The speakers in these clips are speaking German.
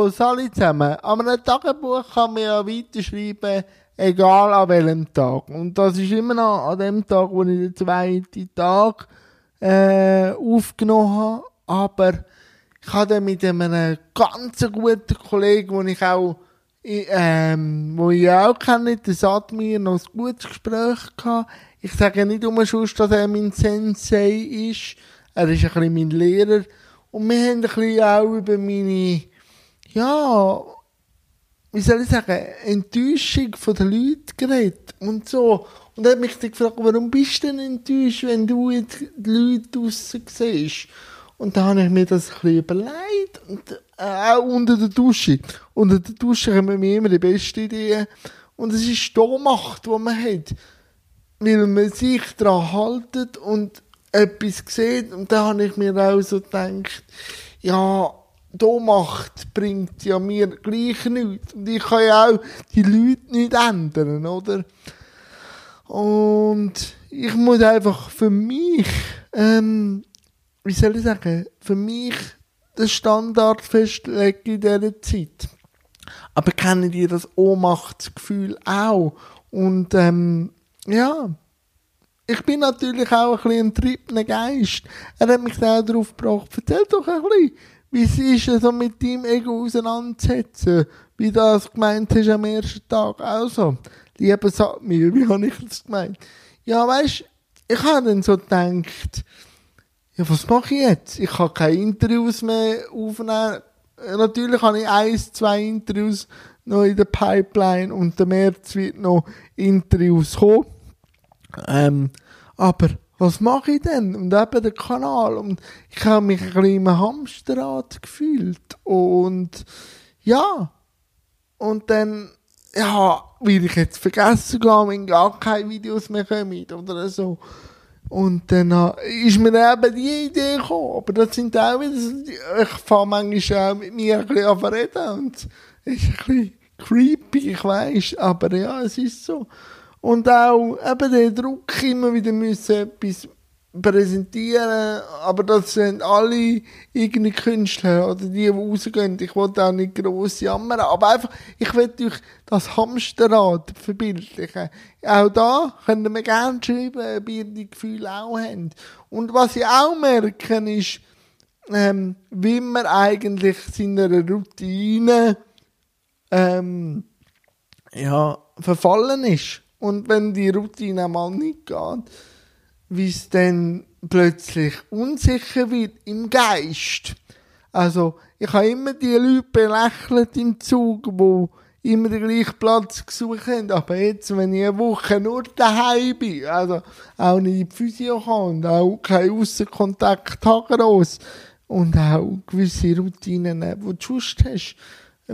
Hallo, alle zusammen. An einem Tagebuch kann man ja weiterschreiben, egal an welchem Tag. Und das ist immer noch an dem Tag, wo ich den zweiten Tag äh, aufgenommen habe. Aber ich hatte mit einem ganz guten Kollegen, den ich auch, ähm, wo ich auch kenne, der Sadmir, noch ein gutes Gespräch gehabt. Ich sage nicht umsonst, dass er mein Sensei ist. Er ist ein bisschen mein Lehrer. Und wir haben ein bisschen auch über meine, ja, wie soll ich sagen, Enttäuschung von den Leuten geredet und so. Und er hat mich dann gefragt, warum bist du denn enttäuscht, wenn du jetzt die Leute draussen siehst? Und dann habe ich mir das ein bisschen überlegt. Und äh, auch unter der Dusche. Unter der Dusche haben wir mir immer die beste Idee. Und es ist die Macht, die man hat. Weil man sich daran haltet und etwas sieht. Und dann habe ich mir auch so gedacht, ja, die Macht bringt ja mir gleich nichts. Und ich kann ja auch die Leute nicht ändern, oder? Und ich muss einfach für mich, ähm, wie soll ich sagen, für mich den Standard festlegen in dieser Zeit. Aber kennen die das Ohnmachtsgefühl auch? Und ähm, ja, ich bin natürlich auch ein bisschen ein triebener Geist. Er hat mich auch darauf gebracht, erzähl doch ein bisschen, wie es ist, so mit deinem Ego auseinanderzusetzen, wie du das gemeint hast am ersten Tag. Also, lieber sag mir, wie habe ich das gemeint? Ja, weißt, ich habe dann so gedacht, ja, was mache ich jetzt? Ich kann keine Interviews mehr aufnehmen. Natürlich habe ich eins, zwei Interviews noch in der Pipeline und der März wird noch Interviews kommen. Ähm, aber was mache ich denn? Und eben der Kanal. Und ich habe mich ein bisschen im Hamsterrad gefühlt. Und ja. Und dann, ja, will ich jetzt vergessen gehen, wenn gar keine Videos mehr kommen oder so. Und dann äh, ist mir eben die Idee gekommen. Aber das sind auch wieder, ich fange manchmal auch mit mir ein bisschen an reden. Und es ist ein bisschen creepy, ich weiß. Aber ja, es ist so. Und auch eben der Druck immer wieder müssen etwas präsentieren, aber das sind alle irgendeine Künstler oder die, die rausgehen. Ich wollte auch nicht gross jammern, aber einfach, ich will euch das Hamsterrad verbildlichen. Auch da können wir gerne schreiben, ob ihr die Gefühle auch habt. Und was ich auch merke, ist, ähm, wie man eigentlich seiner Routine ähm, ja, verfallen ist. Und wenn die Routine mal nicht geht, wie es dann plötzlich unsicher wird im Geist. Also, ich habe immer die Leute belächelt im Zug, wo immer den gleichen Platz gesucht haben. Aber jetzt, wenn ich eine Woche nur daheim bin, also auch nicht in die Physio und auch keinen Aussenkontakt habe gross und auch gewisse Routinen, die du sonst hast,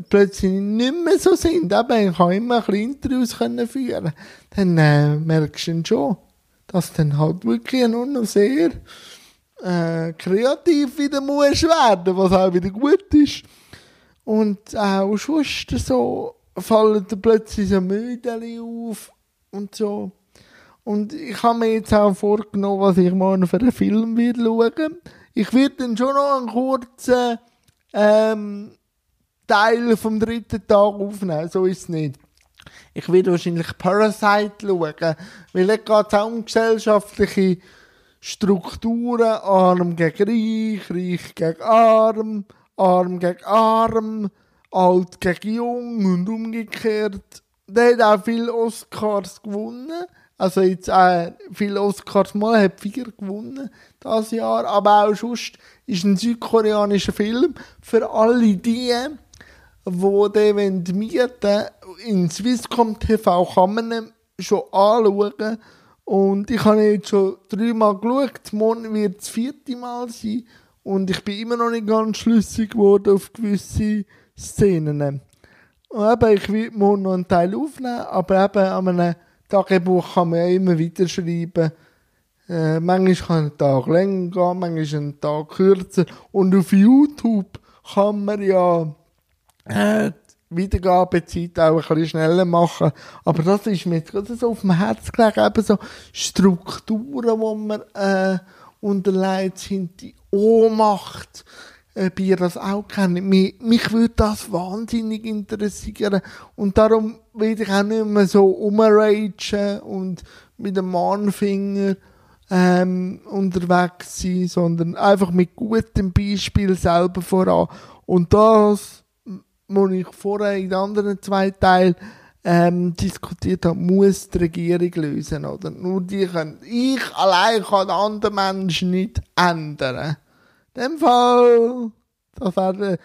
plötzlich nicht mehr so sind, eben, ich kann immer ein bisschen Interviews führen, dann äh, merkst du schon, dass dann halt wirklich nur noch sehr äh, kreativ wieder muss werden, was auch wieder gut ist. Und auch sonst so fallen da plötzlich so Müdeli auf und so. Und ich habe mir jetzt auch vorgenommen, was ich morgen für einen Film schauen. Ich werde dann schon noch einen kurzen ähm, Teil vom dritten Tag aufnehmen. So ist es nicht. Ich werde wahrscheinlich Parasite schauen, weil es geht auch um gesellschaftliche Strukturen, arm gegen reich, reich gegen arm, arm gegen arm, alt gegen jung und umgekehrt. Der hat auch viele Oscars gewonnen. Also jetzt äh, viele Oscars mal, hat vier gewonnen das Jahr, aber auch sonst ist ein südkoreanischer Film für alle die, wo die mieten in Swisscom TV kann man schon anschauen. Und ich habe jetzt schon dreimal geschaut. Morgen wird das vierte Mal sein. Und ich bin immer noch nicht ganz schlüssig geworden auf gewisse Szenen. Und eben, ich will morgen noch einen Teil aufnehmen, aber eben an einem Tagebuch kann man ja immer wieder schreiben. Äh, manchmal kann ein Tag länger gehen, manchmal ein Tag kürzer. Und auf YouTube kann man ja äh, Wiedergabezeit auch ein bisschen schneller machen. Aber das ist mir gerade so auf dem Herz gelegen, eben so Strukturen, wo man äh, unterlegt sind, die Ohnmacht, ob ihr das auch kennt. Mich, mich würde das wahnsinnig interessieren. Und darum will ich auch nicht mehr so umragen und mit dem Mahnfinger ähm, unterwegs sein, sondern einfach mit gutem Beispiel selber voran. Und das, was ich vorher in den anderen zwei Teilen ähm, diskutiert habe, muss die Regierung lösen, oder? Nur die können. Ich allein kann andere Menschen nicht ändern. In dem Fall, das wäre,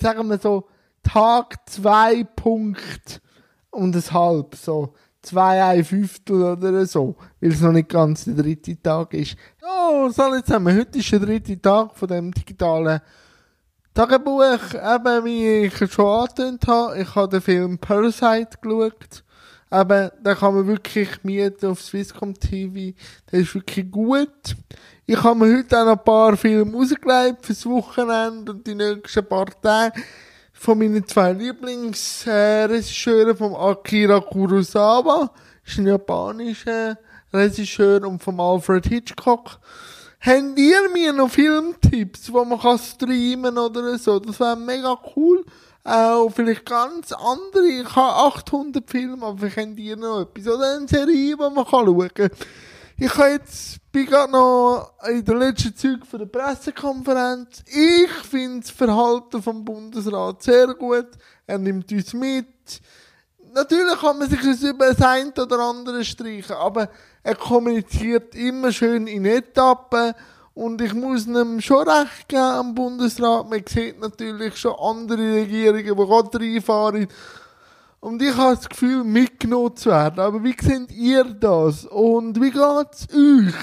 sagen wir so, Tag zwei Punkt und ein halb, so zwei, ein Fünftel oder so, weil es noch nicht ganz der dritte Tag ist. Ja, so jetzt haben wir, heute ist der dritte Tag von dem digitalen Tagebuch, eben wie ich schon angetönt habe, ich habe den Film Parasite geschaut. Eben, den kann man wirklich mieten auf Swisscom TV. Der ist wirklich gut. Ich habe mir heute auch noch ein paar Filme rausgelegt fürs Wochenende und die nächsten paar Tage von meinen zwei Lieblingsregisseuren, vom Akira Kurosawa, ist ein japanischer Regisseur, und vom Alfred Hitchcock. Habt ihr mir noch Filmtipps, wo man kann streamen oder so? Das wäre mega cool. Auch vielleicht ganz andere. Ich habe 800 Filme, aber vielleicht habt ihr noch etwas. Oder eine Serie, die man schauen kann. Ich habe jetzt, bin gerade noch in der letzten Züge für der Pressekonferenz. Ich finde das Verhalten vom Bundesrat sehr gut. Er nimmt uns mit. Natürlich kann man sich über das eine oder andere streichen, aber er kommuniziert immer schön in Etappen. Und ich muss ihm schon recht geben am Bundesrat. Man sieht natürlich schon andere Regierungen, die gerade reinfahren. Und ich habe das Gefühl, mitgenommen zu werden. Aber wie seht ihr das? Und wie geht es euch?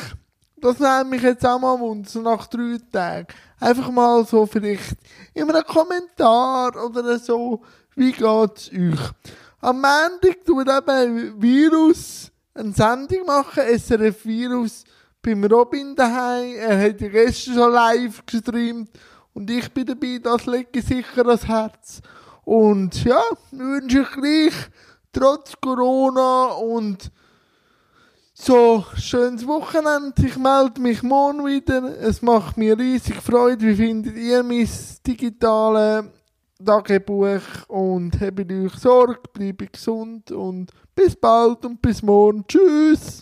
Das nimmt mich jetzt auch mal so nach drei Tagen. Einfach mal so vielleicht in einem Kommentar oder so, wie geht es euch? Am Montag tut eben Virus eine Sendung machen, SRF Virus, beim Robin daheim. Er hat die gestern schon live gestreamt und ich bin dabei, das lege sicher ans Herz. Und ja, wünsche ich gleich, trotz Corona und so, schönes Wochenende. Ich melde mich morgen wieder. Es macht mir riesig Freude. Wie findet ihr mein digitales Tagebuch? Und habt euch Sorge, bleibe gesund und bis bald und bis morgen. Tschüss!